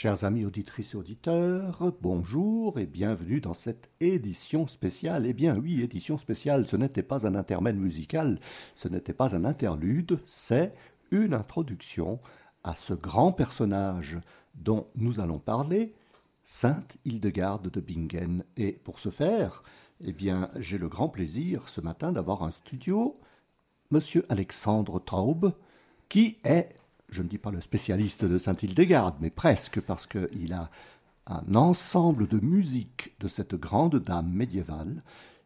Chers amis auditrices et auditeurs, bonjour et bienvenue dans cette édition spéciale. Eh bien oui, édition spéciale, ce n'était pas un intermède musical, ce n'était pas un interlude, c'est une introduction à ce grand personnage dont nous allons parler, Sainte Hildegarde de Bingen. Et pour ce faire, eh bien, j'ai le grand plaisir ce matin d'avoir un studio, Monsieur Alexandre Traub, qui est je ne dis pas le spécialiste de Saint-Hildegarde, mais presque, parce qu'il a un ensemble de musique de cette grande dame médiévale,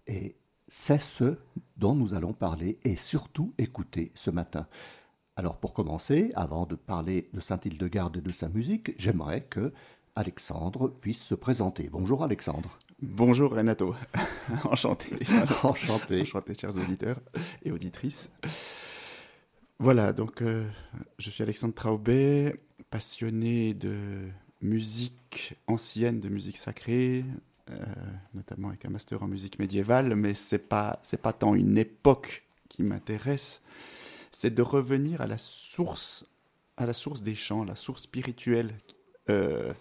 et c'est ce dont nous allons parler et surtout écouter ce matin. Alors pour commencer, avant de parler de Saint-Hildegarde et de sa musique, j'aimerais que Alexandre puisse se présenter. Bonjour Alexandre. Bonjour Renato, enchanté. enchanté. Enchanté chers auditeurs et auditrices. Voilà, donc euh, je suis Alexandre Traubé, passionné de musique ancienne, de musique sacrée, euh, notamment avec un master en musique médiévale, mais c'est pas pas tant une époque qui m'intéresse, c'est de revenir à la source à la source des chants, la source spirituelle euh,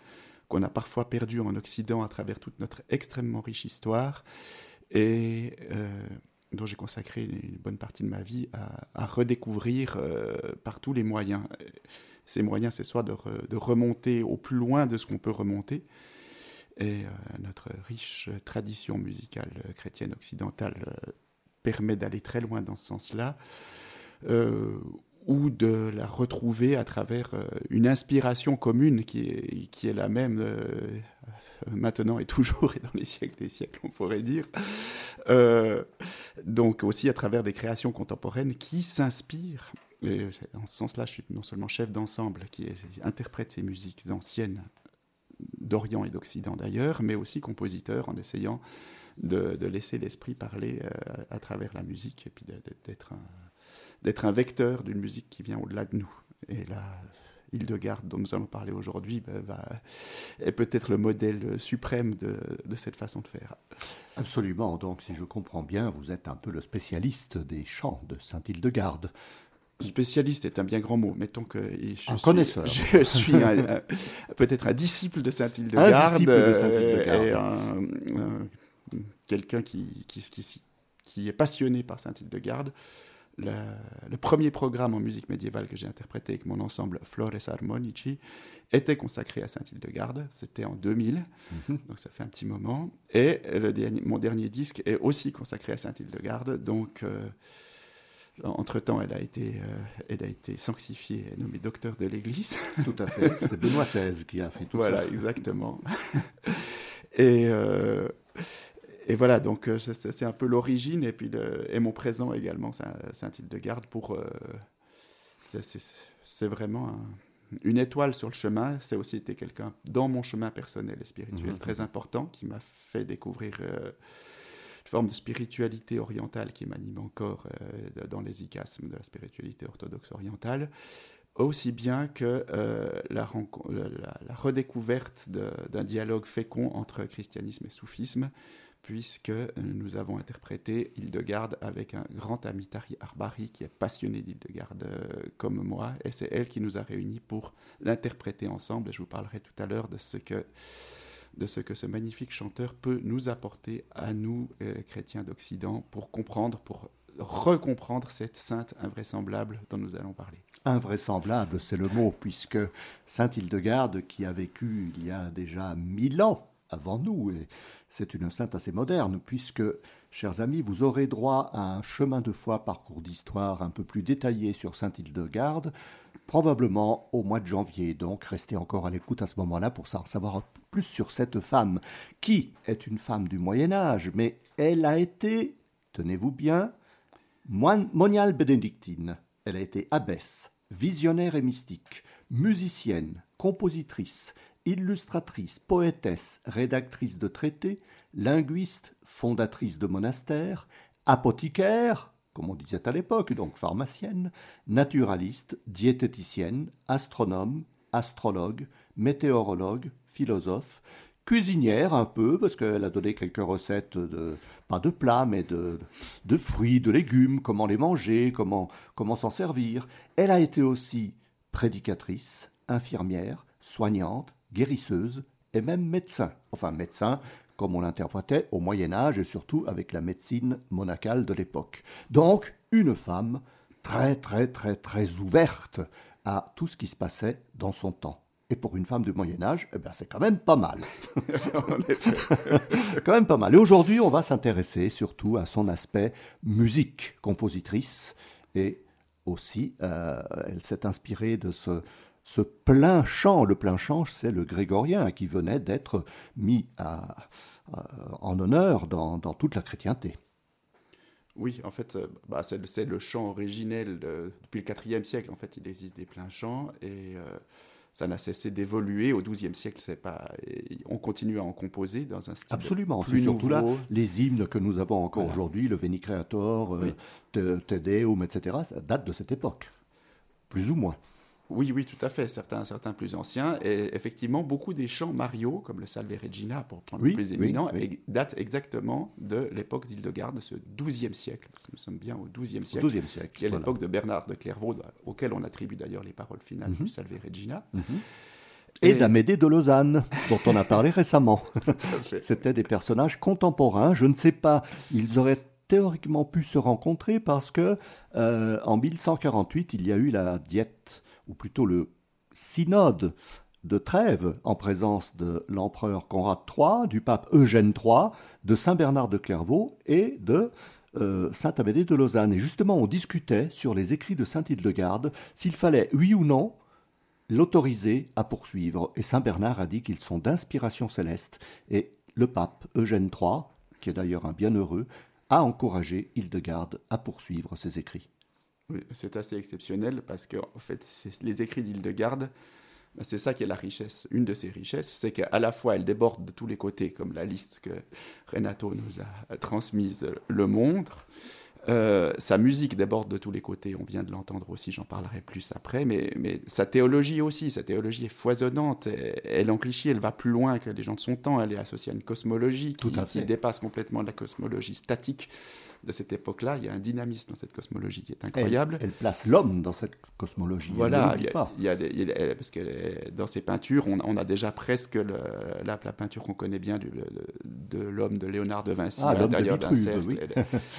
qu'on a parfois perdue en Occident à travers toute notre extrêmement riche histoire. Et dont j'ai consacré une bonne partie de ma vie à, redécouvrir euh, par tous les moyens. Ces moyens, c'est soit de, remonter au plus loin de ce qu'on peut remonter, et euh, notre riche tradition musicale chrétienne occidentale euh, permet d'aller très loin dans ce sens-là, ou de la retrouver à travers une inspiration commune qui est, qui est la même maintenant et toujours et dans les siècles des siècles, on pourrait dire. Euh, donc aussi à travers des créations contemporaines qui s'inspirent. En ce sens-là, je suis non seulement chef d'ensemble qui interprète ces musiques anciennes d'Orient et d'Occident d'ailleurs, mais aussi compositeur en essayant de, laisser l'esprit parler euh, à travers la musique et puis d'être un, un vecteur d'une musique qui vient au-delà de nous. Et là, Hildegarde, dont nous allons parler aujourd'hui, ben, est peut-être le modèle suprême de, cette façon de faire. Absolument. Donc, si je comprends bien, vous êtes un peu le spécialiste des chants de Saint-Hildegarde. Spécialiste est un bien grand mot. Mettons que je un suis, connaisseur. Je suis peut-être un disciple de Saint-Hildegarde. Un disciple de Saint-Hildegarde. Et quelqu'un qui, qui, qui, qui, est passionné par Saint-Hildegarde le premier programme en musique médiévale que j'ai interprété avec mon ensemble Flores Armonici était consacré à Saint-Hildegarde. C'était en 2000, mhm. donc ça fait un petit moment. Et le dernier, mon dernier disque est aussi consacré à Saint-Hildegarde. Donc, euh, entre-temps, elle, a été, euh, elle a été sanctifiée et nommée docteur de l'Église. Tout à fait. C'est Benoît XVI qui a fait tout ça. Voilà, exactement. et. Euh, et voilà, donc euh, c'est un peu l'origine et puis le, et mon présent également, c'est un, titre de garde pour. Euh, c'est vraiment une étoile sur le chemin. C'est aussi été quelqu'un dans mon chemin personnel et spirituel mhm. très important qui m'a fait découvrir euh, une forme de spiritualité orientale qui m'anime encore dans les icasmes de la spiritualité orthodoxe orientale aussi bien que la, la, redécouverte d'un dialogue fécond entre christianisme et soufisme, puisque nous avons interprété Hildegarde avec un grand ami Tari Arbari qui est passionné d'Hildegarde euh, comme moi, et c'est elle qui nous a réunis pour l'interpréter ensemble. Et je vous parlerai tout à l'heure de ce que de ce que ce magnifique chanteur peut nous apporter à nous, euh, chrétiens d'Occident, pour comprendre, pour recomprendre cette sainte invraisemblable dont nous allons parler. Invraisemblable, c'est le mot, puisque Sainte Hildegarde, qui a vécu il y a déjà mille ans avant nous, et c'est une sainte assez moderne, puisque, chers amis, vous aurez droit à un chemin de foi parcours d'histoire un peu plus détaillé sur Sainte-Hildegarde, probablement au mois de janvier. Donc restez encore à l'écoute à ce moment-là pour savoir plus sur cette femme, qui est une femme du Moyen Âge, mais elle a été, tenez-vous bien, moniale bénédictine. Elle a été abbesse, visionnaire et mystique, musicienne, compositrice, illustratrice, poétesse, rédactrice de traités, linguiste, fondatrice de monastères, apothicaire, comme on disait à l'époque, donc pharmacienne, naturaliste, diététicienne, astronome, astrologue, météorologue, philosophe, cuisinière un peu, parce qu'elle a donné quelques recettes de, pas de plats, mais de, de fruits, de légumes, comment les manger, comment, comment s'en servir. Elle a été aussi prédicatrice, infirmière, soignante, guérisseuse et même médecin. Enfin, médecin, comme on l'interprétait au Moyen Âge et surtout avec la médecine monacale de l'époque. Donc, une femme très, très, très, très ouverte à tout ce qui se passait dans son temps. Et pour une femme du Moyen Âge, eh ben, c'est quand même pas mal. quand même pas mal. Et aujourd'hui, on va s'intéresser surtout à son aspect musique, compositrice. Et aussi, euh, elle s'est inspirée de ce, plein chant. Le plein chant, c'est le grégorien qui venait d'être mis en honneur dans, dans, toute la chrétienté. Oui, en fait, euh, bah, c'est le chant originel depuis le IVe siècle. En fait, il existe des pleins chants et euh, ça n'a cessé d'évoluer. Au XIIe siècle, c'est pas, on continue à en composer dans un style Absolument. plus surtout là les hymnes que nous avons encore aujourd'hui, le Veni Creator, euh, Te Deum, etc. Ça date de cette époque, plus ou moins. Oui, oui, tout à fait. Certains, certains plus anciens. Et effectivement, beaucoup des chants Mario, comme le Salve Regina, pour prendre le plus éminent, datent exactement de l'époque d'Hildegarde, de ce XIIe siècle. Parce que nous sommes bien au XIIe siècle. XIIe siècle. Qui est l'époque de Bernard de Clairvaux, auquel on attribue d'ailleurs les paroles finales du mhm. Salve Regina. Mhm. Et, d'Amédée de Lausanne, dont on a parlé récemment. C'était des personnages contemporains. Je ne sais pas, ils auraient théoriquement pu se rencontrer parce que euh, en 1148, il y a eu la diète ou plutôt le synode de Trèves, en présence de l'empereur Conrad III, du pape Eugène III, de Saint Bernard de Clairvaux et de euh, Saint Amédée de Lausanne. Et justement, on discutait sur les écrits de Saint Hildegarde s'il fallait, oui ou non, l'autoriser à poursuivre. Et Saint Bernard a dit qu'ils sont d'inspiration céleste. Et le pape Eugène III, qui est d'ailleurs un bienheureux, a encouragé Hildegarde à poursuivre ses écrits c'est assez exceptionnel parce que en fait, les écrits d'Hildegarde, bah, c'est ça qui est la richesse. Une de ses richesses, c'est qu'à la fois elle déborde de tous les côtés, comme la liste que Renato nous a transmise le montre, euh, sa musique déborde de tous les côtés, on vient de l'entendre aussi, j'en parlerai plus après, mais, mais, sa théologie aussi, sa théologie est foisonnante, elle, en cliché, elle va plus loin que les gens de son temps, elle est associée à une cosmologie qui, qui dépasse complètement la cosmologie statique de cette époque-là. Il y a un dynamisme dans cette cosmologie qui est incroyable. Elle, place l'homme dans cette cosmologie. Voilà, il y, a, des, parce que dans ses peintures, on, a déjà presque le, la, la, peinture qu'on connaît bien du, de l'homme de Léonard de Vinci ah, à l'intérieur d'un cercle. Oui.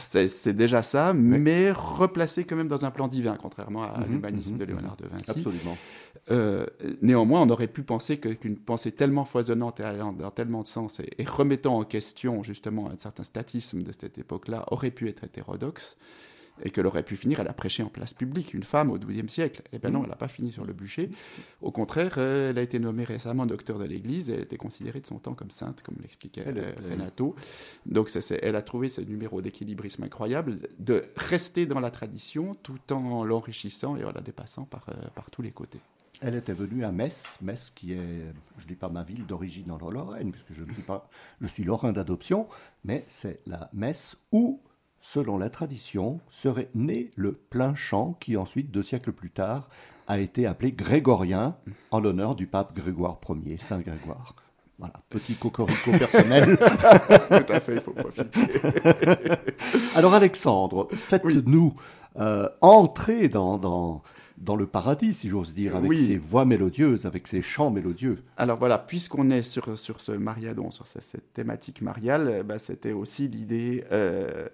C'est déjà ça, mais replacé quand même dans un plan divin, contrairement à mhm, l'humanisme de mhm, Léonard de Vinci. Absolument. Euh, néanmoins, on aurait pu penser qu'une pensée tellement foisonnante et allant dans tellement de sens et, remettant en question justement un certain statisme de cette époque-là aurait pu être hétérodoxe et qu'elle aurait pu finir, elle a prêché en place publique, une femme au XIIe siècle. Eh bien non, mmh. elle n'a pas fini sur le bûcher. Au contraire, euh, elle a été nommée récemment docteur de l'Église et elle était considérée de son temps comme sainte, comme l'expliquait euh, Renato. Donc elle a trouvé ce numéro d'équilibrisme incroyable, de rester dans la tradition tout en l'enrichissant et en la dépassant par, par tous les côtés. Elle était venue à Metz, Metz qui est, je ne dis pas ma ville d'origine en Lorraine, puisque je ne suis pas, je suis lorrain d'adoption, mais c'est la Metz où, selon la tradition, serait né le plein chant qui ensuite, deux siècles plus tard, a été appelé grégorien en l'honneur du pape Grégoire Ier, Saint Grégoire. Voilà, petit cocorico personnel. Tout à fait, il faut profiter. Alors Alexandre, faites-nous euh, entrer dans, dans dans le paradis, si j'ose dire, avec ses voix mélodieuses, avec ses chants mélodieux. Alors voilà, puisqu'on est sur, sur ce mariadon, sur cette, thématique mariale, ben, c'était aussi l'idée, euh,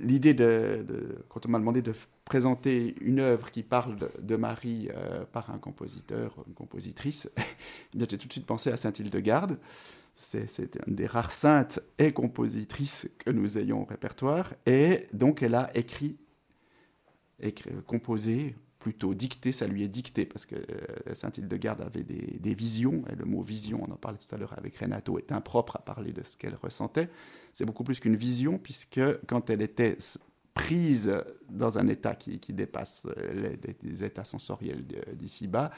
l'idée de, quand on m'a demandé de présenter une œuvre qui parle de, Marie euh, par un compositeur, une compositrice, eh j'ai tout de suite pensé à Sainte-Hildegarde. C'est, c'est une des rares saintes et compositrices que nous ayons au répertoire. Et donc, elle a écrit composé, plutôt dicté, ça lui est dicté, parce que euh, Saint-Hildegarde avait des, visions, et le mot vision, on en parlait tout à l'heure avec Renato, est impropre à parler de ce qu'elle ressentait. C'est beaucoup plus qu'une vision, puisque quand elle était prise dans un état qui, dépasse euh, les, états sensoriels d'ici-bas,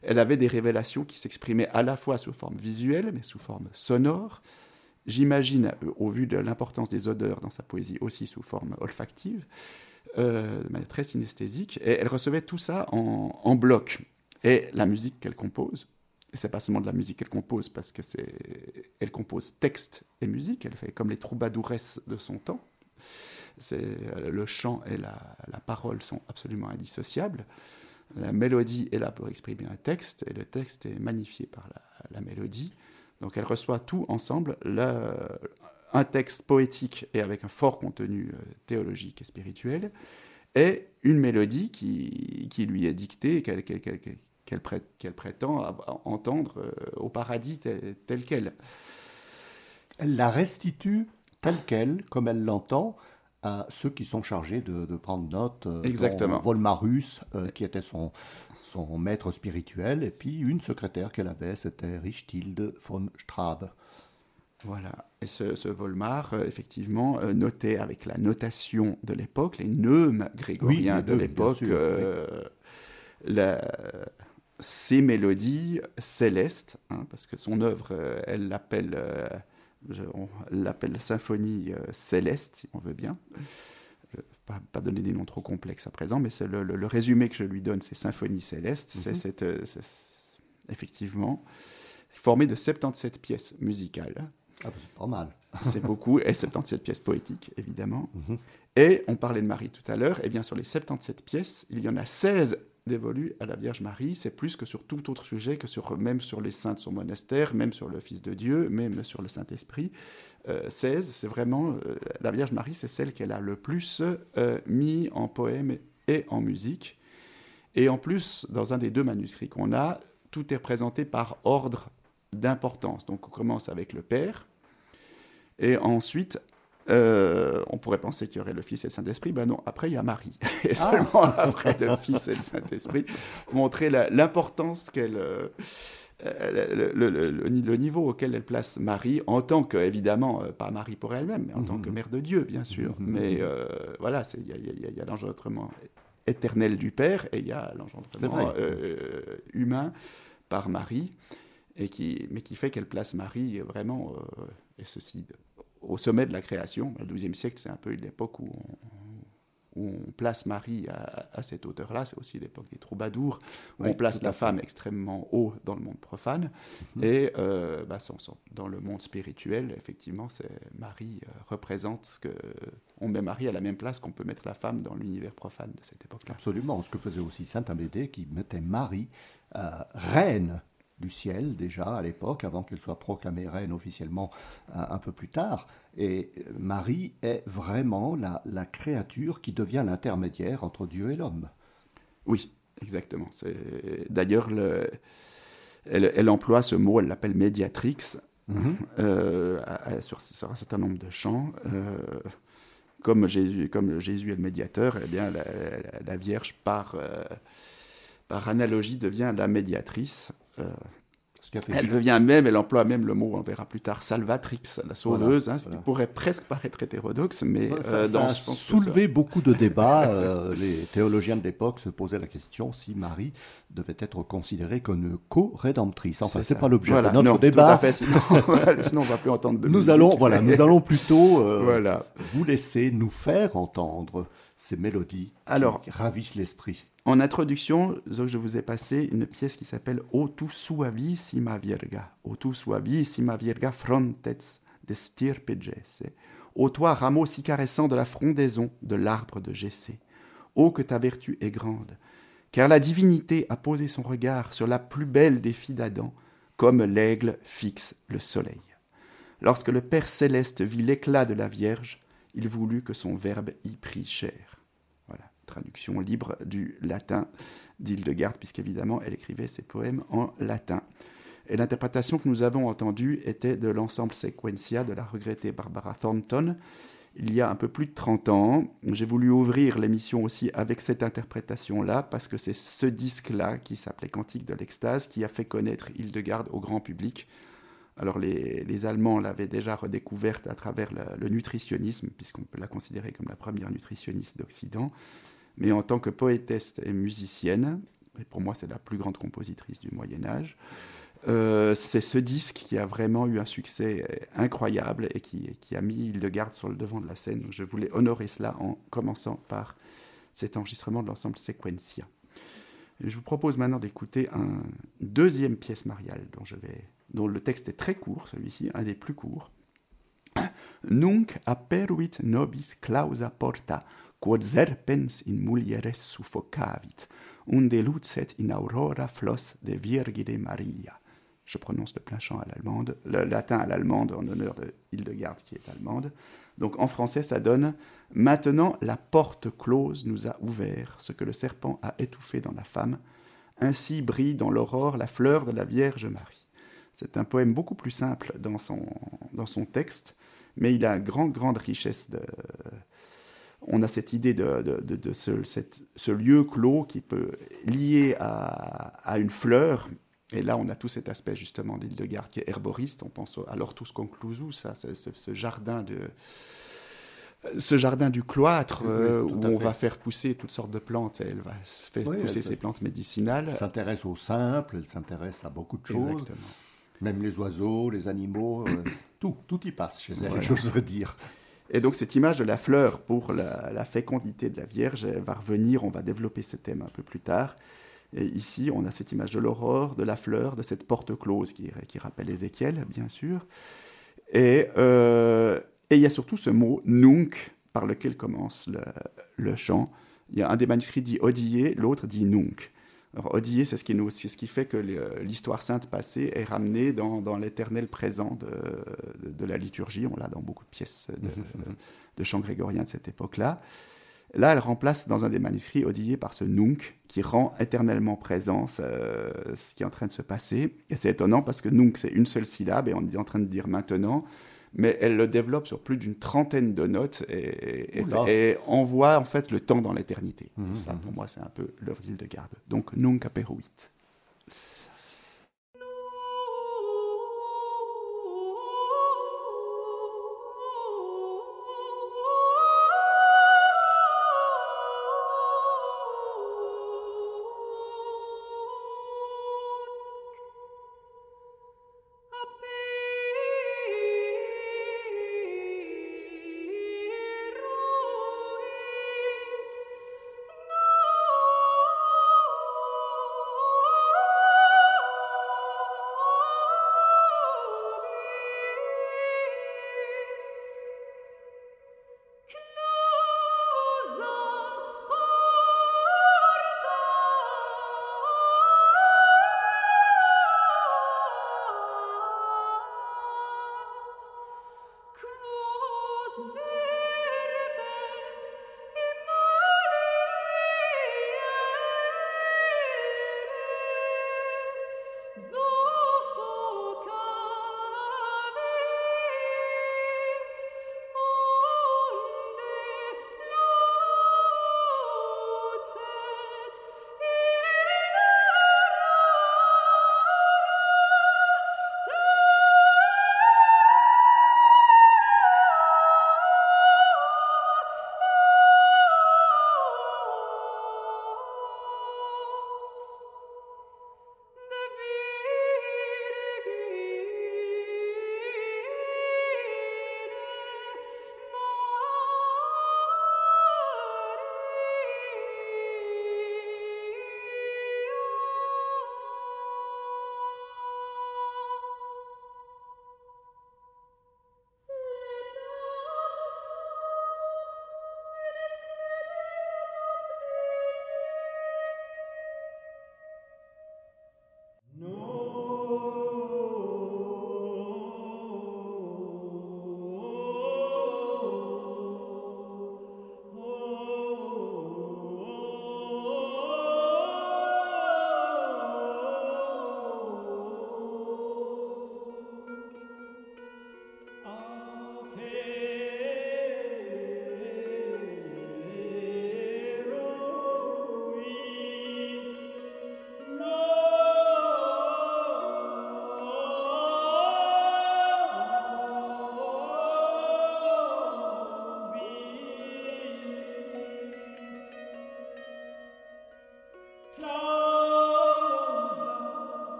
elle avait des révélations qui s'exprimaient à la fois sous forme visuelle, mais sous forme sonore. J'imagine, au vu de l'importance des odeurs dans sa poésie, aussi sous forme olfactive euh, de manière très synesthésique, et elle recevait tout ça en, bloc. Et la musique qu'elle compose, et c'est pas seulement de la musique qu'elle compose, parce que c'est, elle compose texte et musique, elle fait comme les troubadouresses de son temps. C'est, le chant et la, parole sont absolument indissociables. La mélodie est là pour exprimer un texte et le texte est magnifié par la, mélodie. Donc elle reçoit tout ensemble, un texte poétique et avec un fort contenu euh, théologique et spirituel, et une mélodie qui, qui lui est dictée et qu'elle prétend entendre euh, au paradis tel, quel. Elle la restitue telle qu'elle, comme elle l'entend, à ceux qui sont chargés de, prendre note. Euh, Exactement. Volmarus, euh, qui était son, son maître spirituel, et puis une secrétaire qu'elle avait, c'était Richtilde von Strabe. Voilà. Et ce, Volmar, euh, effectivement, notait avec la notation de l'époque, les neumes grégoriens de l'époque, ces mélodies célestes, hein, parce que son œuvre, elle l'appelle on l'appelle symphonie euh, céleste, si on veut bien. Pas, pas donner des noms trop complexes à présent, mais c'est le, résumé que je lui donne, c'est symphonie céleste. C'est mhm. effectivement formé de 77 pièces musicales. Ah, bah, c'est pas mal. c'est beaucoup, et 77 pièces poétiques, évidemment. Mhm. Et on parlait de Marie tout à l'heure, et bien sur les 77 pièces, il y en a 16 dévolu à la Vierge Marie, c'est plus que sur tout autre sujet, que sur même sur les saints de son monastère, même sur le Fils de Dieu, même sur le Saint-Esprit. 16, euh, c'est vraiment euh, la Vierge Marie, c'est celle qu'elle a le plus euh, mis en poème et en musique. Et en plus, dans un des deux manuscrits qu'on a, tout est représenté par ordre d'importance. Donc on commence avec le Père, et ensuite euh, on pourrait penser qu'il y aurait le Fils et le Saint-Esprit. Ben non, après il y a Marie. Et ah. seulement après le Fils et le Saint-Esprit, montrer l'importance qu'elle. Euh, le, niveau auquel elle place Marie, en tant que, évidemment, euh, pas Marie pour elle-même, mais en tant que mhm. mère de Dieu, bien sûr. Mhm. Mais voilà, il y a, l'engendrement éternel du Père et il y a l'engendrement humain par Marie, et qui, mais qui fait qu'elle place Marie vraiment, et ceci au sommet de la création. Le XIIe siècle, c'est un peu l'époque où on, place Marie à, cette hauteur-là. C'est aussi l'époque des troubadours, où on place la femme extrêmement haut dans le monde profane. Mhm. Et euh, bah, dans le monde spirituel, effectivement, Marie euh, représente ce que. On met Marie à la même place qu'on peut mettre la femme dans l'univers profane de cette époque-là. Absolument. Ce que faisait aussi Saint Amédée, qui mettait Marie euh, reine du ciel déjà à l'époque, avant qu'elle soit proclamée reine officiellement un, peu plus tard. Et Marie est vraiment la, la créature qui devient l'intermédiaire entre Dieu et l'homme. Oui, exactement. D'ailleurs, elle, elle, emploie ce mot, elle l'appelle médiatrix, mhm. euh, sur, un certain nombre de chants. Euh, comme Jésus, comme Jésus est le médiateur, eh bien, la, Vierge, par, euh, par analogie, devient la médiatrice. Euh, elle devient même, elle emploie même le mot, on verra plus tard, salvatrix, la sauveuse, hein, ce qui pourrait presque paraître hétérodoxe, mais euh, ça, a soulevé beaucoup de débats. Euh, les théologiens de l'époque se posaient la question si Marie devait être considérée comme co-rédemptrice. Enfin, c'est pas l'objet de notre débat. Tout à fait, sinon, sinon on va plus entendre de nous allons, voilà, nous allons plutôt voilà. vous laisser nous faire entendre ces mélodies Alors, qui ravissent l'esprit. En introduction, je vous ai passé une pièce qui s'appelle O tu suavissima virga, O tu suavissima virga frontes de stirpe gesse, Ô toi, rameau si caressant de la frondaison de l'arbre de Jessé, ô que ta vertu est grande, car la divinité a posé son regard sur la plus belle des filles d'Adam, comme l'aigle fixe le soleil. Lorsque le Père céleste vit l'éclat de la Vierge, il voulut que son Verbe y prît chair traduction libre du latin d'Hildegarde, puisqu'évidemment elle écrivait ses poèmes en latin. Et l'interprétation que nous avons entendue était de l'ensemble Sequencia de la regrettée Barbara Thornton, il y a un peu plus de 30 ans. J'ai voulu ouvrir l'émission aussi avec cette interprétation-là, parce que c'est ce disque-là, qui s'appelait Cantique de l'extase, qui a fait connaître Hildegarde au grand public. Alors les, Allemands l'avaient déjà redécouverte à travers le nutritionnisme, puisqu'on peut la considérer comme la première nutritionniste d'Occident mais en tant que poétesse et musicienne, et pour moi c'est la plus grande compositrice du Moyen Âge, euh, c'est ce disque qui a vraiment eu un succès incroyable et qui, a mis Hildegarde sur le devant de la scène. je voulais honorer cela en commençant par cet enregistrement de l'ensemble Sequencia. je vous propose maintenant d'écouter une deuxième pièce mariale dont le texte est très court, celui-ci, un des plus courts. Nunc aperuit nobis clausa porta quod serpens in mulieres suffocavit. unde lucet in aurora flos de Virgine Maria. Je prononce le plein chant à l'allemande, le latin à l'allemande en honneur de Hildegarde qui est allemande. Donc en français, ça donne Maintenant la porte close nous a ouvert ce que le serpent a étouffé dans la femme. Ainsi brille dans l'aurore la fleur de la Vierge Marie. C'est un poème beaucoup plus simple dans son, dans son texte, mais il a une grande, grande richesse de, on a cette idée de, de, ce, lieu clos qui peut lier à, une fleur. Et là, on a tout cet aspect justement d'Hildegard qui est herboriste. On pense à l'Ortus conclusus, ça, ce jardin de ce jardin du cloître euh, où on va faire pousser toutes sortes de plantes. Elle va faire pousser ces plantes médicinales. Elle s'intéresse au simple, elle s'intéresse à beaucoup de choses. Même les oiseaux, les animaux, euh, tout, tout y passe chez elle, j'oserais dire. Et donc cette image de la fleur pour la, fécondité de la Vierge va revenir, on va développer ce thème un peu plus tard. Et ici, on a cette image de l'aurore, de la fleur, de cette porte close qui, rappelle Ézéchiel, bien sûr. Et, euh, et il y a surtout ce mot nunc par lequel commence le, chant. Il y a un des manuscrits dit odier, l'autre dit nunc. Alors, Odier, c'est ce, qui ce qui fait que l'histoire sainte passée est ramenée dans, dans l'éternel présent de, de, la liturgie. On l'a dans beaucoup de pièces de, de chants grégoriens de cette époque-là. Là, elle remplace dans un des manuscrits Odier par ce nunc qui rend éternellement présent ce, ce, qui est en train de se passer. Et c'est étonnant parce que nunc, c'est une seule syllabe et on est en train de dire maintenant mais elle le développe sur plus d'une trentaine de notes et, envoie en fait le temps dans l'éternité. Mmh, Ça, mmh. pour moi, c'est un peu l'œuvre de garde. Donc, Nunc aperuit.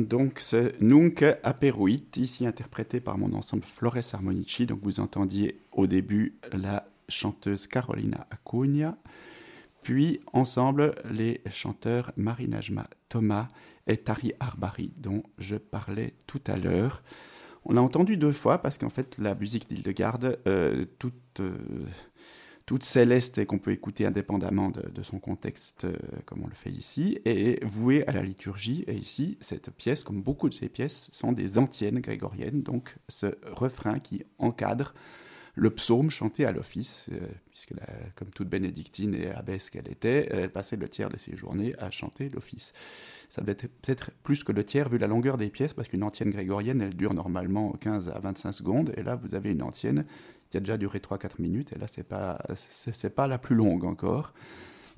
Donc c'est Nunc Aperuit, ici interprété par mon ensemble Flores Harmonici. Donc vous entendiez au début la chanteuse Carolina Acuna, puis ensemble les chanteurs Marinajma Thomas et Tari Arbari, dont je parlais tout à l'heure. On l'a entendu deux fois parce qu'en fait la musique d'Île-de-Garde, euh, toute... Euh, toute céleste et qu'on peut écouter indépendamment de, son contexte, euh, comme on le fait ici, est vouée à la liturgie. Et ici, cette pièce, comme beaucoup de ces pièces, sont des antiennes grégoriennes, donc ce refrain qui encadre le psaume chanté à l'office, euh, puisque comme toute bénédictine et abbesse qu'elle était, elle passait le tiers de ses journées à chanter l'office. Ça devait être peut-être plus que le tiers vu la longueur des pièces, parce qu'une antienne grégorienne, elle dure normalement 15 à 25 secondes, et là vous avez une antienne qui a déjà duré 3-4 minutes, et là, c'est pas, c'est, pas la plus longue encore.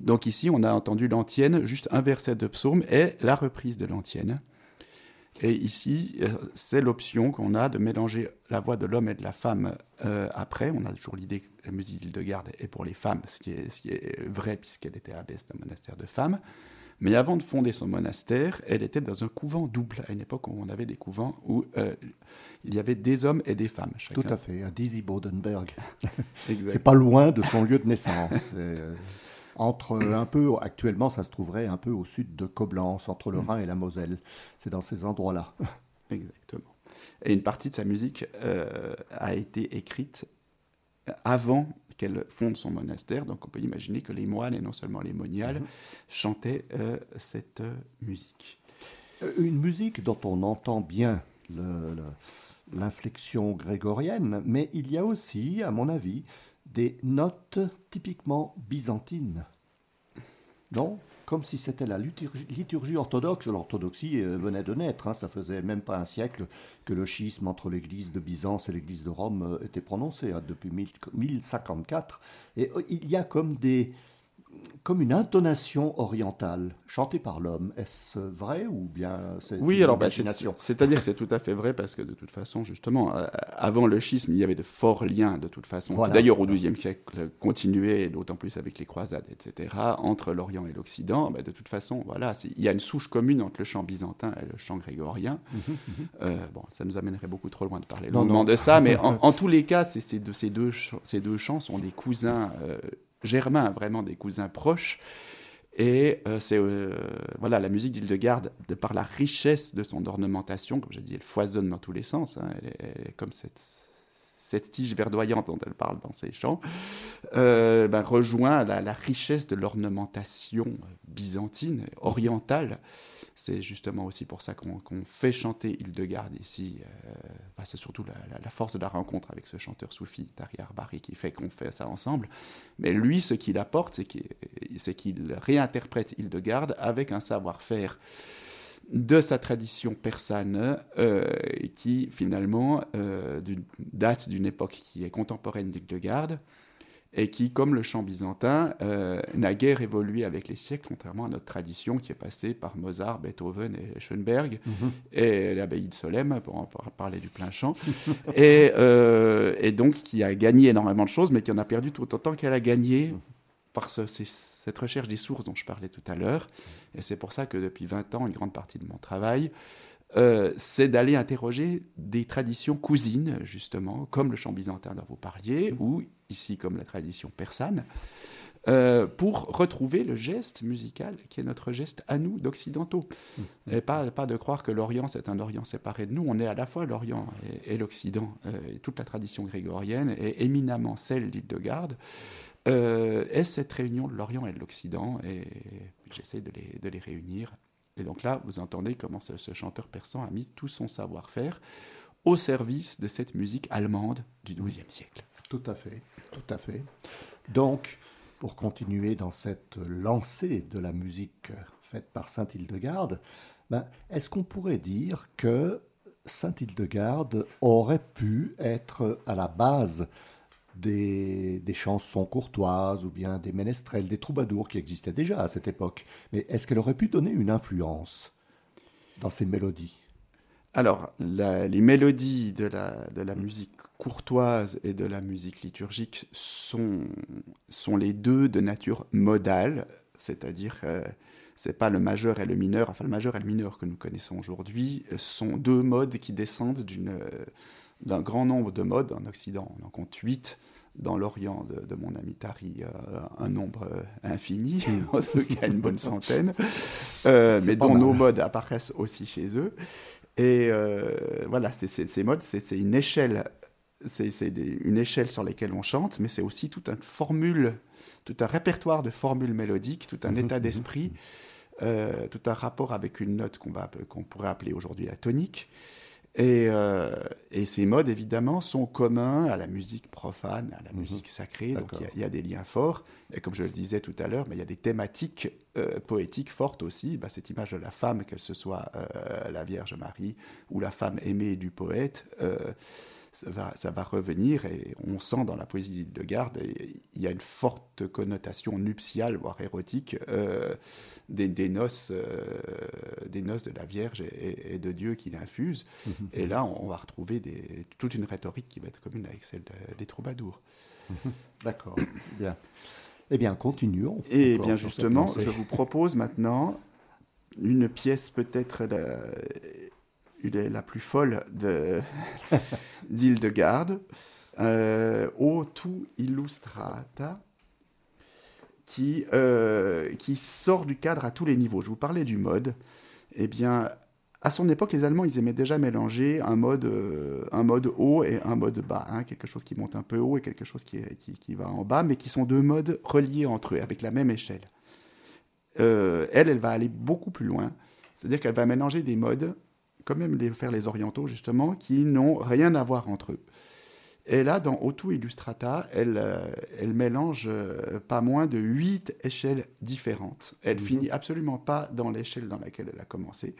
Donc ici, on a entendu l'antienne, juste un verset de psaume et la reprise de l'antienne. Et ici, euh, c'est l'option qu'on a de mélanger la voix de l'homme et de la femme euh, après. On a toujours l'idée que la musique de est pour les femmes, ce qui est, ce qui est vrai puisqu'elle était abbesse d'un monastère de femmes. Mais avant de fonder son monastère, elle était dans un couvent double, à une époque où on avait des couvents où euh, il y avait des hommes et des femmes. Tout à fait, à Dizzy Bodenberg. C'est pas loin de son lieu de naissance. Euh, entre un peu, actuellement, ça se trouverait un peu au sud de Coblence, entre le mm. Rhin et la Moselle. C'est dans ces endroits-là. Exactement. Et une partie de sa musique euh, a été écrite avant qu'elle fonde son monastère. Donc on peut imaginer que les moines, et non seulement les moniales, mhm. chantaient euh, cette euh, musique. Euh, une musique dont on entend bien l'inflexion grégorienne, mais il y a aussi, à mon avis, des notes typiquement byzantines. Non? Comme si c'était la liturgie, orthodoxe. L'orthodoxie euh, venait de naître, hein. ça faisait même pas un siècle que le schisme entre l'église de Byzance et l'église de Rome euh, était prononcé, hein, depuis 1054. Et euh, il y a comme des, comme une intonation orientale chantée par l'homme. Est-ce vrai ou bien c'est Oui, alors bah, c'est-à-dire que c'est tout à fait vrai parce que de toute façon, justement, euh, avant le schisme, il y avait de forts liens de toute façon, d'ailleurs au XIIe siècle continuaient, d'autant plus avec les croisades, etc., entre l'Orient et l'Occident. Bah, de toute façon, voilà, il y a une souche commune entre le chant byzantin et le chant grégorien. Euh, bon, ça nous amènerait beaucoup trop loin de parler longuement de ça, mais en, tous les cas, deux, ces deux chants sont des cousins euh, germains, vraiment des cousins proches. Et euh, c'est euh, voilà la musique d'Île-de-Garde, de par la richesse de son ornementation, comme j'ai dit, elle foisonne dans tous les sens. Hein. elle, est, comme cette, cette tige verdoyante dont elle parle dans ses chants, euh, ben, rejoint la, richesse de l'ornementation byzantine, orientale, c'est justement aussi pour ça qu'on fait chanter Hildegarde ici. Euh, c'est surtout la, force de la rencontre avec ce chanteur soufi, Tari Arbari, qui fait qu'on fait ça ensemble. Mais lui, ce qu'il apporte, c'est qu'il réinterprète Hildegarde avec un savoir-faire de sa tradition persane euh, qui finalement euh, date d'une époque qui est contemporaine d'Hildegarde et qui, comme le chant byzantin, euh, n'a guère évolué avec les siècles, contrairement à notre tradition qui est passée par Mozart, Beethoven et Schoenberg, mhm. et l'abbaye de Solesmes, pour en parler du plein chant, et, euh, et, donc qui a gagné énormément de choses, mais qui en a perdu tout autant qu'elle a gagné par cette recherche des sources dont je parlais tout à l'heure. Et c'est pour ça que depuis 20 ans, une grande partie de mon travail, euh, c'est d'aller interroger des traditions cousines, justement, comme le chant byzantin dont vous parliez, mhm. ou ici comme la tradition persane, euh, pour retrouver le geste musical qui est notre geste à nous d'occidentaux. Mhm. Et pas, pas de croire que l'Orient c'est un Orient séparé de nous, on est à la fois l'Orient et, l'Occident. Euh, et toute la tradition grégorienne est éminemment celle d'Île-de-Garde. est cette réunion de l'Orient et de l'Occident, et j'essaie de les, de les réunir et donc là, vous entendez comment ce, chanteur persan a mis tout son savoir-faire au service de cette musique allemande du XIIe siècle. Tout à fait, tout à fait. Donc, pour continuer dans cette lancée de la musique faite par Saint-Hildegarde, ben, est-ce qu'on pourrait dire que Saint-Hildegarde aurait pu être à la base des, chansons courtoises ou bien des ménestrels, des troubadours qui existaient déjà à cette époque. Mais est-ce qu'elle aurait pu donner une influence dans ces mélodies? Alors, les mélodies de la, de la, musique courtoise et de la musique liturgique sont, sont les deux de nature modale, c'est-à-dire euh, c'est pas le majeur et le mineur, enfin le majeur et le mineur que nous connaissons aujourd'hui, sont deux modes qui descendent d'une, d'un grand nombre de modes en Occident. On en compte huit dans l'Orient de, mon ami Tari euh, un nombre euh, infini, en tout cas une bonne centaine, euh, mais dont nos modes apparaissent aussi chez eux. Et voilà, c'est, ces modes, c'est, une échelle, c'est, une échelle sur laquelle on chante, mais c'est aussi toute une formule, tout un répertoire de formules mélodiques, tout un mhm, état mhm, d'esprit, tout un rapport avec une note qu'on pourrait appeler aujourd'hui la tonique. Euh, et, ces modes, évidemment, sont communs à la musique profane, à la mhm. musique sacrée. Donc il y, a des liens forts. Et comme je le disais tout à l'heure, il y a des thématiques euh, poétiques fortes aussi. Bah, cette image de la femme, qu'elle se soit euh, la Vierge Marie ou la femme aimée du poète, ça va, revenir et on sent dans la poésie de Garde, il y a une forte connotation nuptiale, voire érotique, euh, des, noces, euh, des noces de la Vierge et, de Dieu qui l'infuse. Mhm. Et là, on va retrouver des, toute une rhétorique qui va être commune avec celle des troubadours. D'accord, bien. Eh bien, continuons. Et bien justement, je vous propose maintenant une pièce peut-être la plus folle d'Hildegarde, euh, O illustrata, qui, euh, qui sort du cadre à tous les niveaux. Je vous parlais du mode. Eh bien, à son époque, les Allemands, ils aimaient déjà mélanger un mode, euh, un mode haut et un mode bas. Hein, quelque chose qui monte un peu haut et quelque chose qui, qui, qui, va en bas, mais qui sont deux modes reliés entre eux, avec la même échelle. elle, elle va aller beaucoup plus loin. C'est-à-dire qu'elle va mélanger des modes quand même les, faire les orientaux, justement, qui n'ont rien à voir entre eux. Et là, dans Auto Illustrata, elle, euh, elle mélange euh, pas moins de huit échelles différentes. Elle mhm. finit absolument pas dans l'échelle dans laquelle elle a commencé.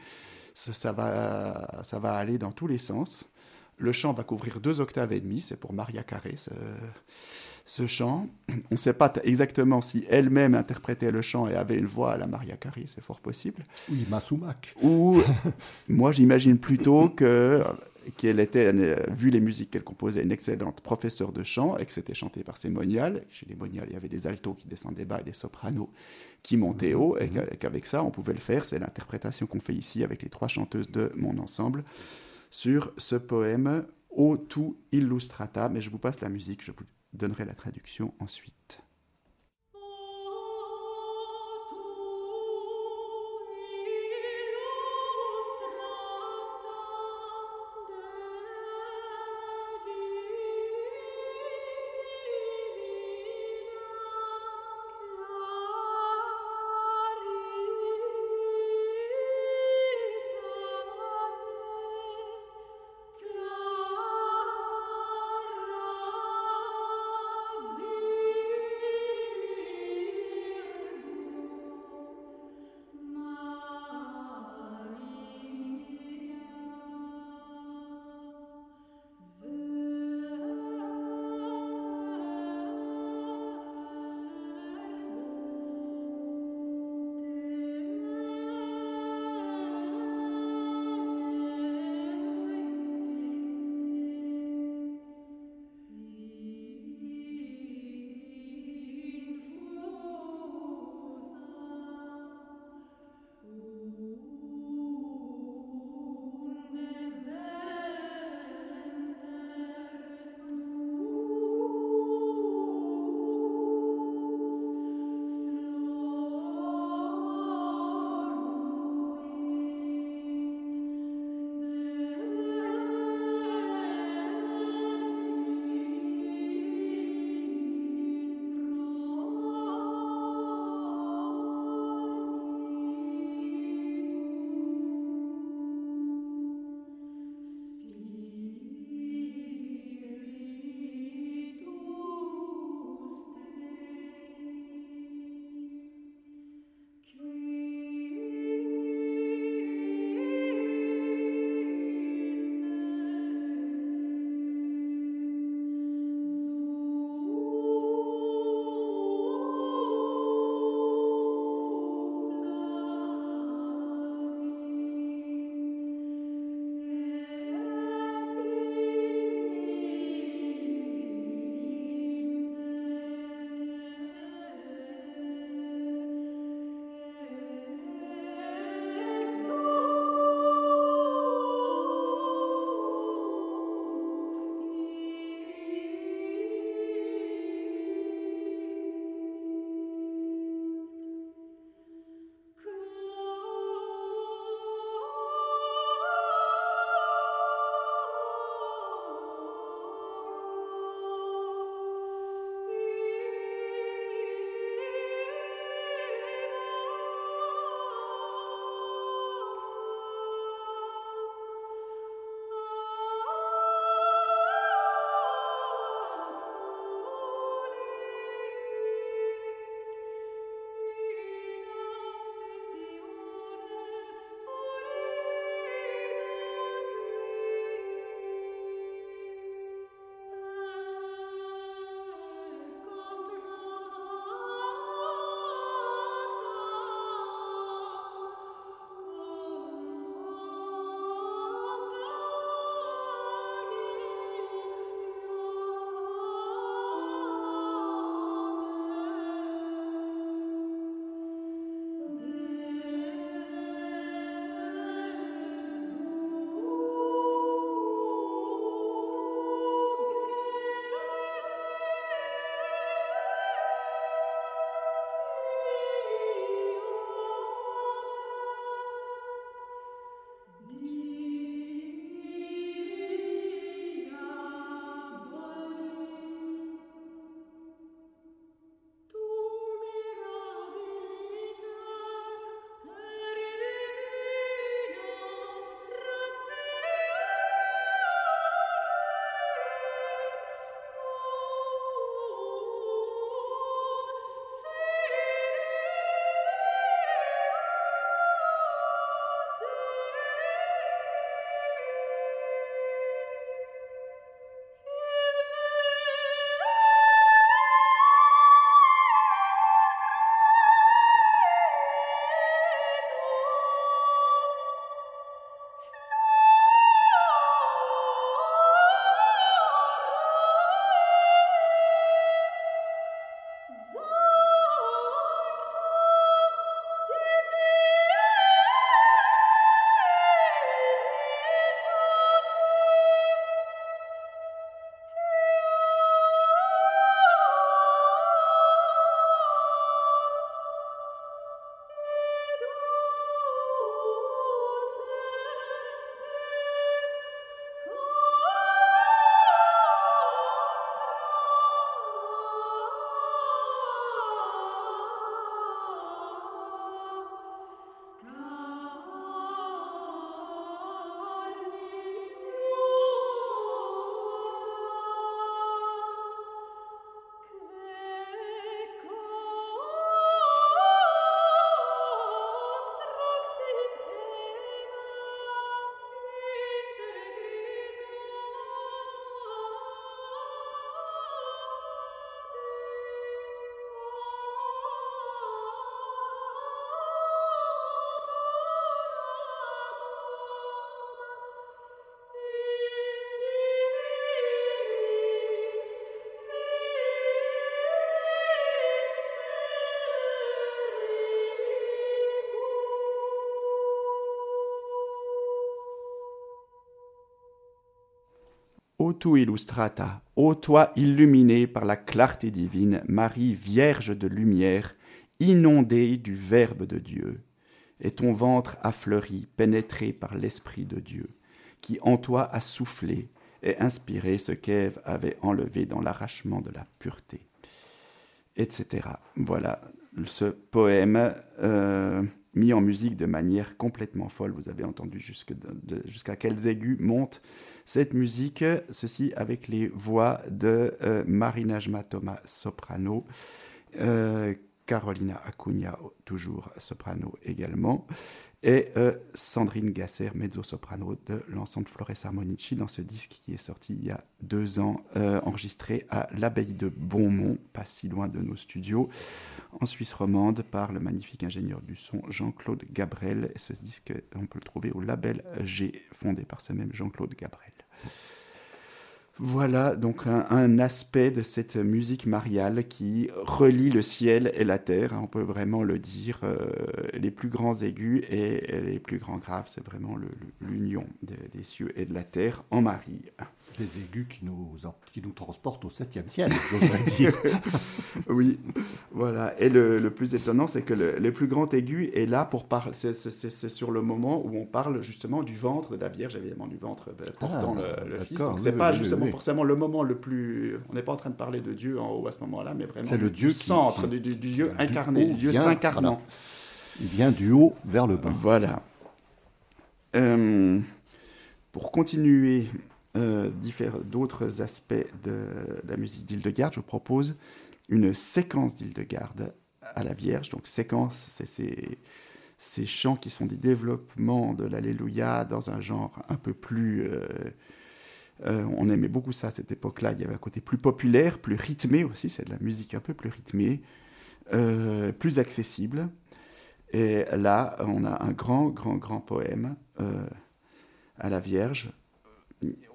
Ça, va, ça va aller dans tous les sens. Le chant va couvrir deux octaves et demi, c'est pour Maria Carré ce chant. On ne sait pas exactement si elle-même interprétait le chant et avait une voix à la Maria Carey, c'est fort possible. Oui, Masumak. Ou moi j'imagine plutôt que qu'elle était, vu les musiques qu'elle composait, une excellente professeure de chant et que c'était chanté par ses moniales. Chez les moniales, il y avait des altos qui descendaient bas et des sopranos qui montaient mhm. haut et mhm. qu'avec ça, on pouvait le faire. C'est l'interprétation qu'on fait ici avec les trois chanteuses de mon ensemble sur ce poème O tu illustrata. Mais je vous passe la musique, je vous donnerai la traduction ensuite. Ô tu illustrata, ô toi illuminée par la clarté divine, Marie vierge de lumière, inondée du Verbe de Dieu, et ton ventre a fleuri, pénétré par l'Esprit de Dieu, qui en toi a soufflé et inspiré ce qu'Ève avait enlevé dans l'arrachement de la pureté, etc. Voilà ce poème euh, mis en musique de manière complètement folle. Vous avez entendu jusqu'à quels aigus monte cette musique, ceci avec les voix de euh, Marina Thomas, soprano, euh, Carolina Acuna, toujours soprano également, et euh, Sandrine Gasser, mezzo-soprano de l'ensemble Flores Harmonici, dans ce disque qui est sorti il y a deux ans, euh, enregistré à l'abbaye de Beaumont, pas si loin de nos studios, en Suisse romande, par le magnifique ingénieur du son Jean-Claude Gabrel. Ce disque, on peut le trouver au label G, fondé par ce même Jean-Claude Gabrel. Voilà donc un, aspect de cette musique mariale qui relie le ciel et la terre, hein, on peut vraiment le dire. Euh, les plus grands aigus et les plus grands graves, c'est vraiment l'union des, cieux et de la terre en Marie les aigus qui nous, qui nous transportent au 7e ciel, j'oserais dire. oui, voilà. Et le, plus étonnant, c'est que le, plus grand aigu est là pour parler. C'est sur le moment où on parle justement du ventre de la Vierge, évidemment, du ventre ben, portant ah, le, Fils. Donc, c'est pas justement forcément le moment le plus. On n'est pas en train de parler de Dieu en haut à ce moment-là, mais vraiment le, Dieu centre, du, Dieu incarné, du Dieu s'incarnant. Il vient du haut vers le bas. Voilà. Euh, pour continuer euh, d'autres aspects de la musique d'Hildegarde, je propose une séquence d'Hildegarde à la Vierge. Donc séquence, c'est ces, chants qui sont des développements de l'Alléluia dans un genre un peu plus... Euh, euh, on aimait beaucoup ça à cette époque-là. Il y avait un côté plus populaire, plus rythmé aussi. C'est de la musique un peu plus rythmée, plus accessible. Et là, on a un grand, grand, grand poème à la Vierge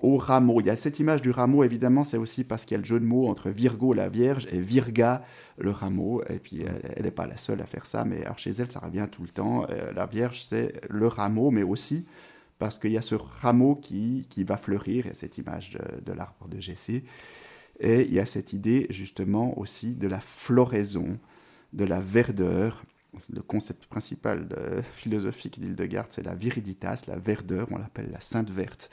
au rameau. Il y a cette image du rameau, évidemment, c'est aussi parce qu'il y a le jeu de mots entre Virgo, la Vierge, et Virga, le rameau. Et puis, elle n'est pas la seule à faire ça, mais chez elle, ça revient tout le temps. Euh, la Vierge, c'est le rameau, mais aussi parce qu'il y a ce rameau qui, qui va fleurir, il y a cette image de, l'arbre de Jessé. Et il y a cette idée, justement, aussi de la floraison, de la verdeur. Le concept principal philosophique d'Hildegard, c'est la viriditas, la verdeur, on l'appelle la sainte verte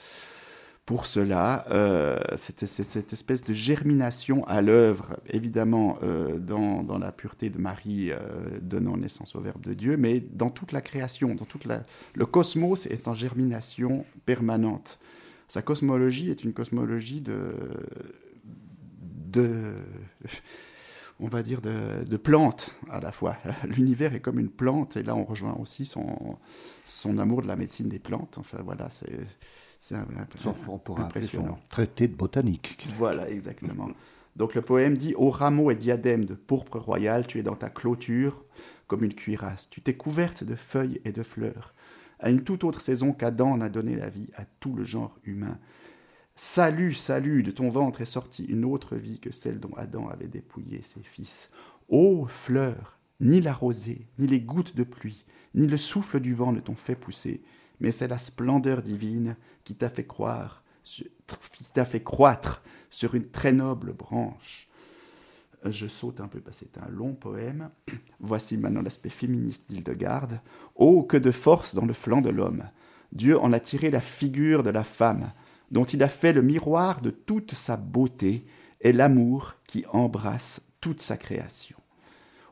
pour cela, euh, cette, espèce de germination à l'œuvre, évidemment euh, dans, la pureté de Marie euh, donnant naissance au Verbe de Dieu, mais dans toute la création, dans toute le cosmos est en germination permanente. Sa cosmologie est une cosmologie de, de on va dire, de, de plantes à la fois. L'univers est comme une plante, et là on rejoint aussi son, son amour de la médecine des plantes. Enfin voilà, c'est c'est un, on traité de botanique. Voilà, exactement. Donc le poème dit Ô rameau et diadème de pourpre royal, tu es dans ta clôture comme une cuirasse. Tu t'es couverte de feuilles et de fleurs. À une toute autre saison qu'Adam n'a donné la vie à tout le genre humain. Salut, salut, de ton ventre est sortie une autre vie que celle dont Adam avait dépouillé ses fils. Ô fleurs, ni la rosée, ni les gouttes de pluie, ni le souffle du vent ne t'ont fait pousser mais c'est la splendeur divine qui t'a fait croître sur une très noble branche. Je saute un peu parce que c'est un long poème. Voici maintenant l'aspect féministe d'Hildegarde. Oh, que de force dans le flanc de l'homme Dieu en a tiré la figure de la femme, dont il a fait le miroir de toute sa beauté et l'amour qui embrasse toute sa création.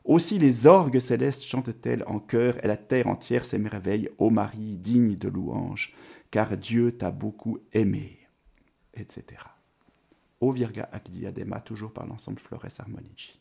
Aussi les orgues célestes chantent-elles en chœur, et la terre entière s'émerveille, ô Marie, digne de louange, car Dieu t'a beaucoup aimé, etc. O Virga ac diadema, toujours par l'ensemble Flores Harmonici.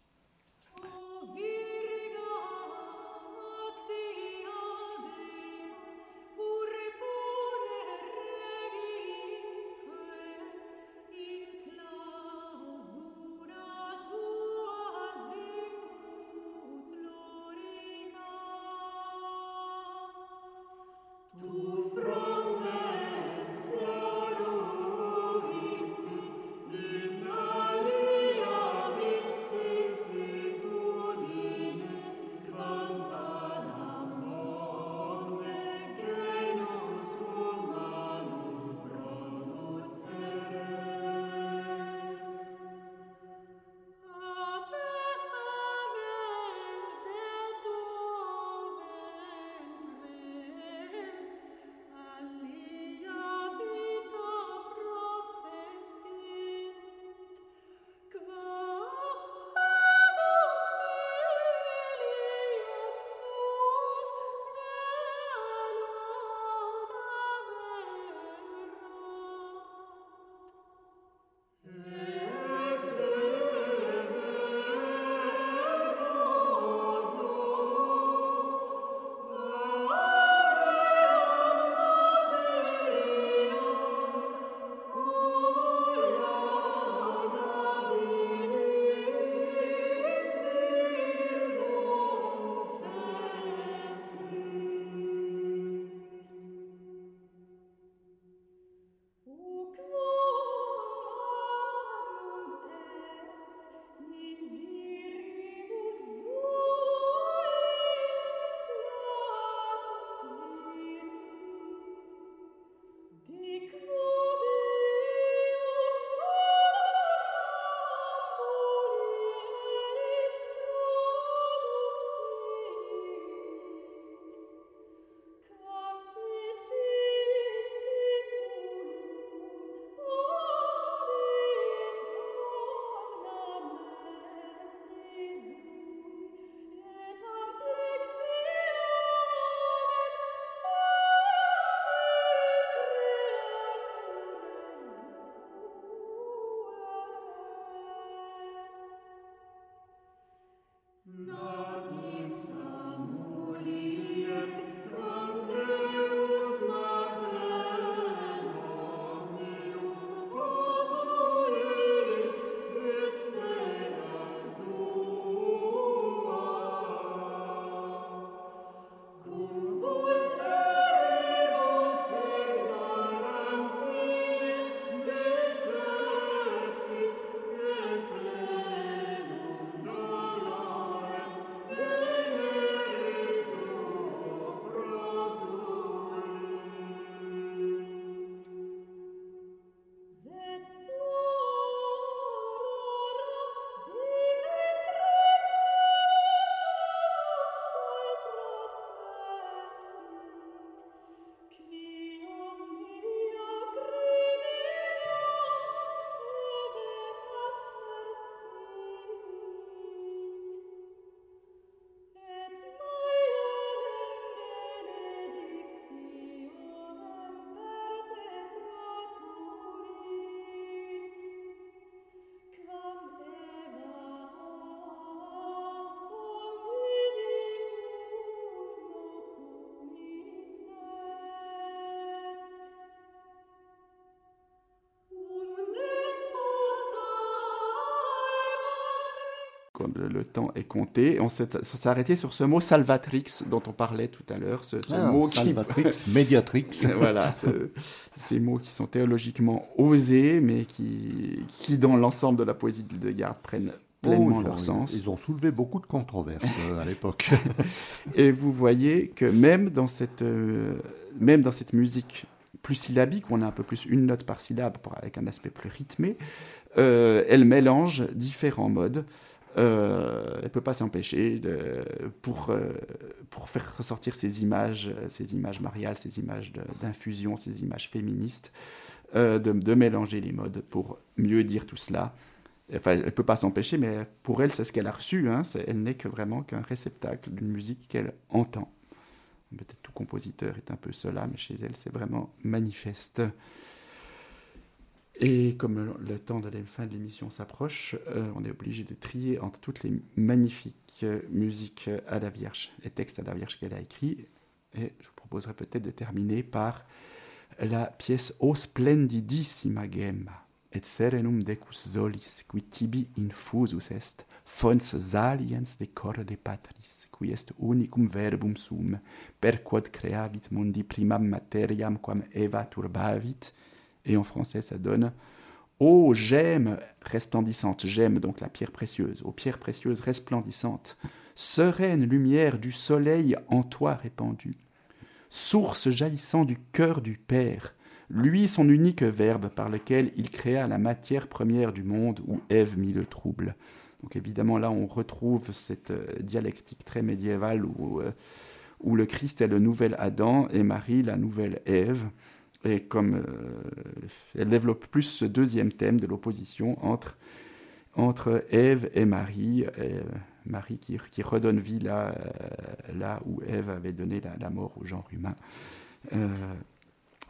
Le, temps est compté. On s'est arrêté sur ce mot salvatrix dont on parlait tout à l'heure. Ce, ah, mot salvatrix, médiatrix. voilà, ces mots qui sont théologiquement osés, mais qui, qui dans l'ensemble de la poésie de Garde prennent pleinement leur sens. Ils ont soulevé beaucoup de controverses euh, à l'époque. Et vous voyez que même dans cette, euh, même dans cette musique plus syllabique, où on a un peu plus une note par syllabe avec un aspect plus rythmé, euh, elle mélange différents modes euh, elle peut pas s'empêcher pour, euh, pour faire ressortir ces images, ces images mariales, ces images d'infusion, ces images féministes, euh, de, mélanger les modes pour mieux dire tout cela. Enfin, elle peut pas s'empêcher, mais pour elle, c'est ce qu'elle a reçu. Hein. elle n'est que vraiment qu'un réceptacle d'une musique qu'elle entend. Peut-être tout compositeur est un peu cela, mais chez elle, c'est vraiment manifeste. Et comme le, temps de la fin de l'émission s'approche, euh, on est obligé de trier entre toutes les magnifiques musiques à la Vierge, les textes à la Vierge qu'elle a écrits. Et je vous proposerai peut-être de terminer par la pièce O splendidissima gemma, et serenum decus solis, qui tibi infusus est, fons saliens de corde patris, qui est unicum verbum sum, per quod creavit mundi primam materiam quam eva turbavit, et en français, ça donne Ô gemme resplendissante, gemme donc la pierre précieuse, ô pierre précieuse resplendissante, sereine lumière du soleil en toi répandue, source jaillissant du cœur du Père, lui son unique verbe par lequel il créa la matière première du monde où Ève mit le trouble. Donc évidemment là on retrouve cette euh, dialectique très médiévale où, euh, où le Christ est le nouvel Adam et Marie la nouvelle Ève. Et comme euh, elle développe plus ce deuxième thème de l'opposition entre, entre Ève et Marie, euh, Marie qui, qui, redonne vie là, euh, là où Ève avait donné la, mort au genre humain.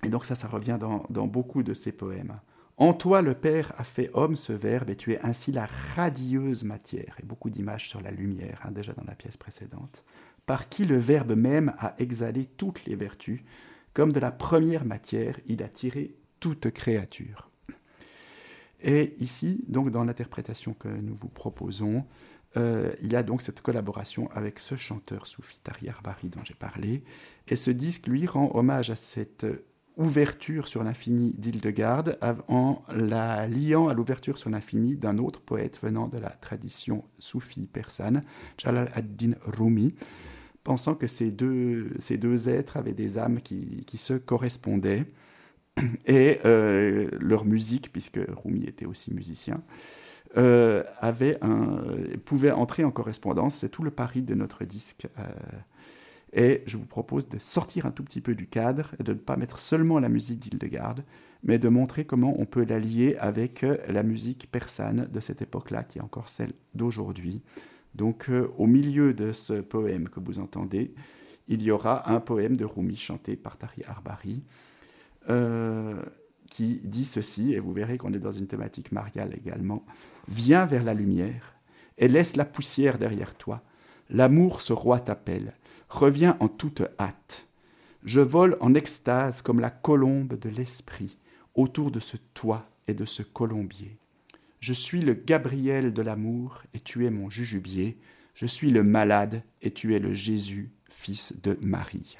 et donc ça, ça revient dans, dans, beaucoup de ses poèmes. En toi, le Père a fait homme ce verbe, et tu es ainsi la radieuse matière, et beaucoup d'images sur la lumière, hein, déjà dans la pièce précédente, par qui le Verbe même a exhalé toutes les vertus, comme de la première matière, il a tiré toute créature. Et ici, donc dans l'interprétation que nous vous proposons, euh, il y a donc cette collaboration avec ce chanteur soufi Tari Arbari dont j'ai parlé. Et ce disque, lui, rend hommage à cette ouverture sur l'infini d'Hildegarde en la liant à l'ouverture sur l'infini d'un autre poète venant de la tradition soufi persane, Jalal ad-Din Rumi pensant que ces deux, ces deux êtres avaient des âmes qui, qui se correspondaient. Et euh, leur musique, puisque Rumi était aussi musicien, euh, avait pouvait entrer en correspondance. C'est tout le pari de notre disque. Euh, et je vous propose de sortir un tout petit peu du cadre de ne pas mettre seulement la musique d'Hildegarde, mais de montrer comment on peut la lier avec la musique persane de cette époque-là, qui est encore celle d'aujourd'hui. Donc euh, au milieu de ce poème que vous entendez, il y aura un poème de Rumi chanté par Tari Arbari euh, qui dit ceci, et vous verrez qu'on est dans une thématique mariale également. Viens vers la lumière et laisse la poussière derrière toi. L'amour, ce roi t'appelle. Reviens en toute hâte. Je vole en extase comme la colombe de l'esprit autour de ce toit et de ce colombier. Je suis le Gabriel de l'amour et tu es mon jujubier. Je suis le malade et tu es le Jésus, fils de Marie.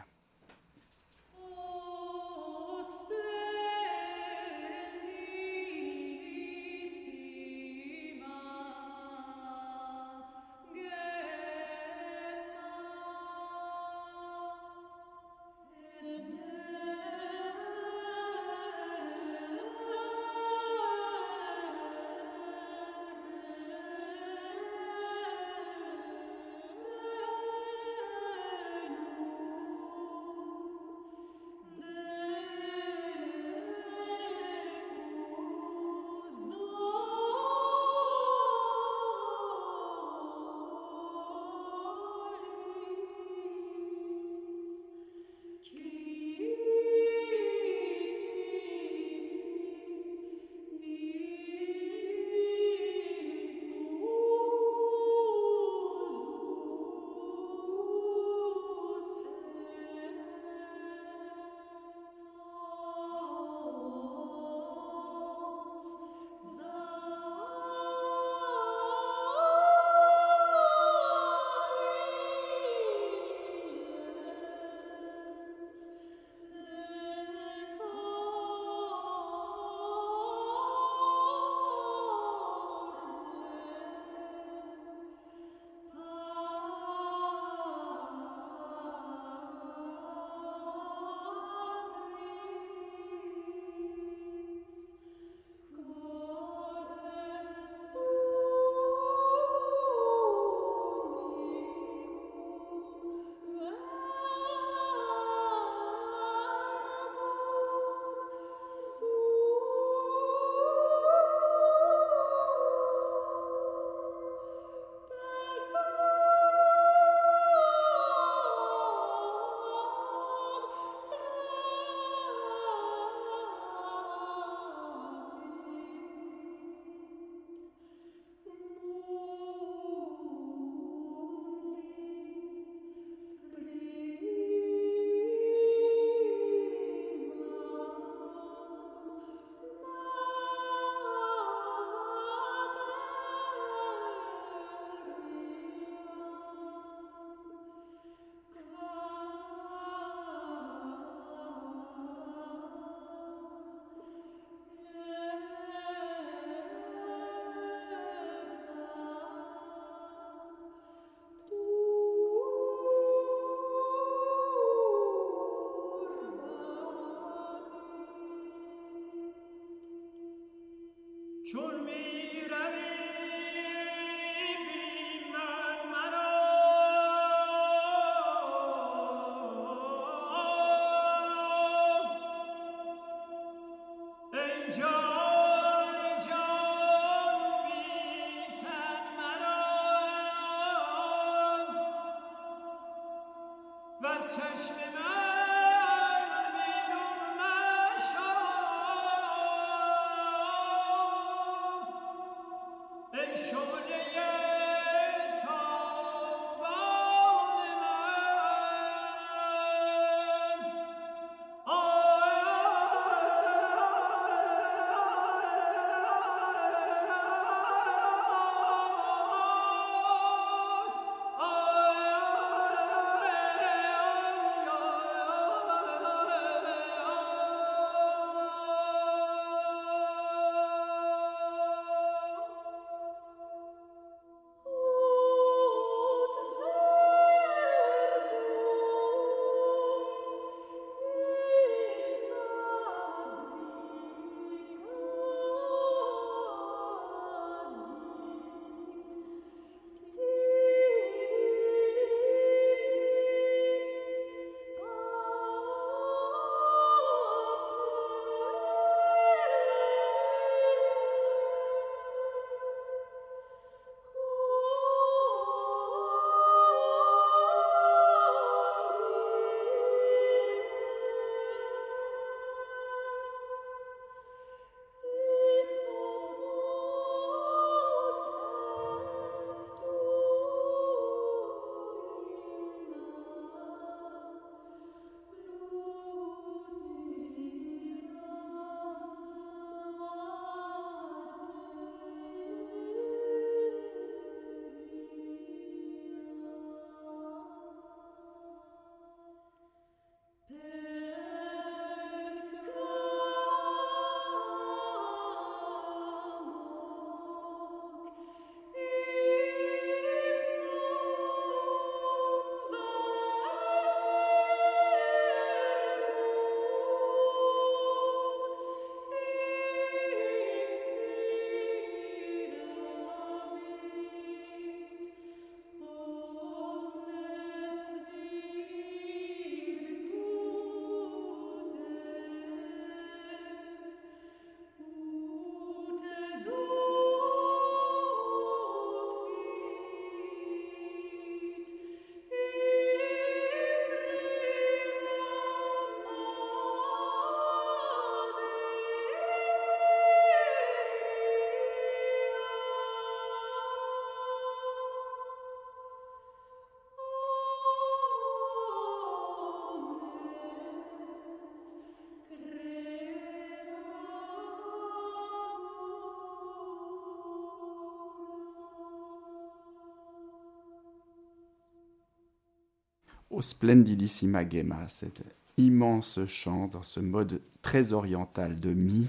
Splendidissima Gemma, cet immense chant dans ce mode très oriental de mi,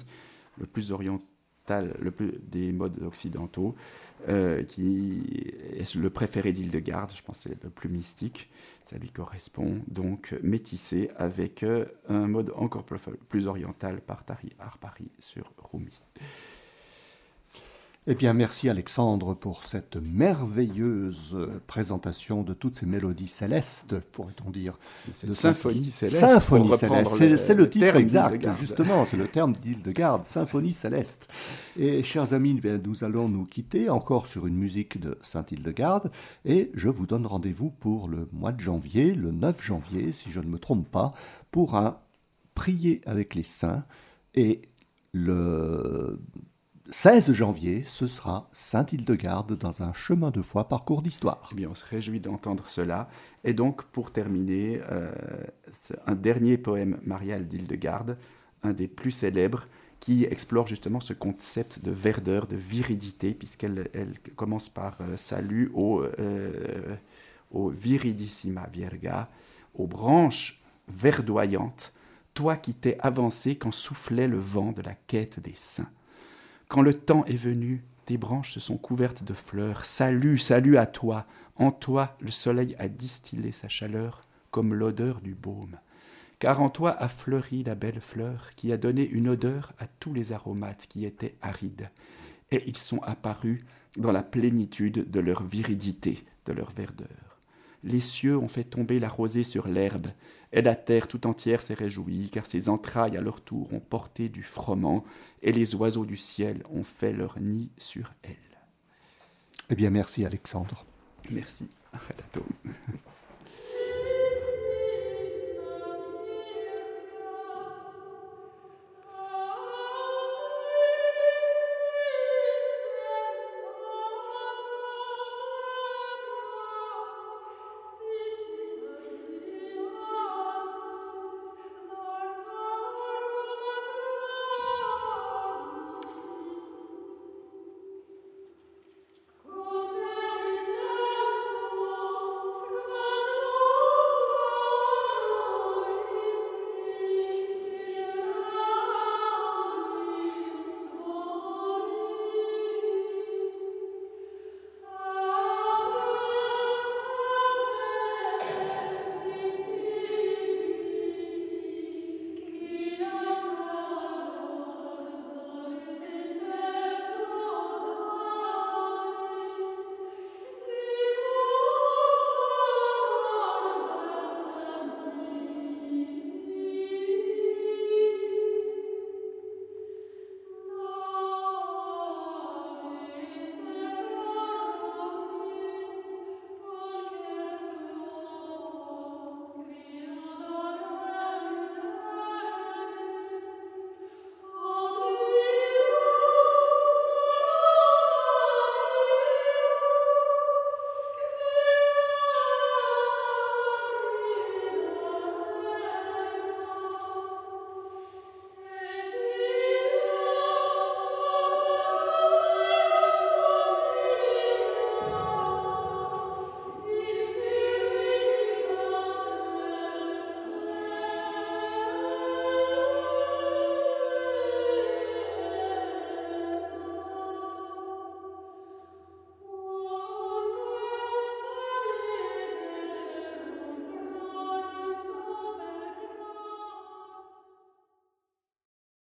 le plus oriental le plus, des modes occidentaux, euh, qui est le préféré d'Hildegarde, je pense c'est le plus mystique, ça lui correspond, donc métissé avec euh, un mode encore plus, oriental par Tari Arpari sur Rumi. Eh bien, merci Alexandre pour cette merveilleuse présentation de toutes ces mélodies célestes, pourrait-on dire. Cette symphonie céleste. Symphonie céleste, c'est le, titre exact, justement, c'est le terme d'Hildegarde, symphonie céleste. Et chers amis, eh nous allons nous quitter encore sur une musique de Saint-Hildegarde, et je vous donne rendez-vous pour le mois de janvier, le 9 janvier, si je ne me trompe pas, pour un Prier avec les saints, et le 16 janvier, ce sera Saint-Hildegarde dans un chemin de foi parcours d'histoire. Eh bien, on se réjouit d'entendre cela. Et donc, pour terminer, euh, un dernier poème marial d'Hildegarde, un des plus célèbres, qui explore justement ce concept de verdeur, de viridité, puisqu'elle elle commence par euh, salut au, euh, au viridissima virga, aux branches verdoyantes, toi qui t'es avancé quand soufflait le vent de la quête des saints. Quand le temps est venu, tes branches se sont couvertes de fleurs. Salut, salut à toi. En toi, le soleil a distillé sa chaleur comme l'odeur du baume. Car en toi a fleuri la belle fleur qui a donné une odeur à tous les aromates qui étaient arides. Et ils sont apparus dans la plénitude de leur viridité, de leur verdeur les cieux ont fait tomber la rosée sur l'herbe, et la terre tout entière s'est réjouie, car ses entrailles à leur tour ont porté du froment, et les oiseaux du ciel ont fait leur nid sur elle. Eh bien, merci Alexandre. Merci.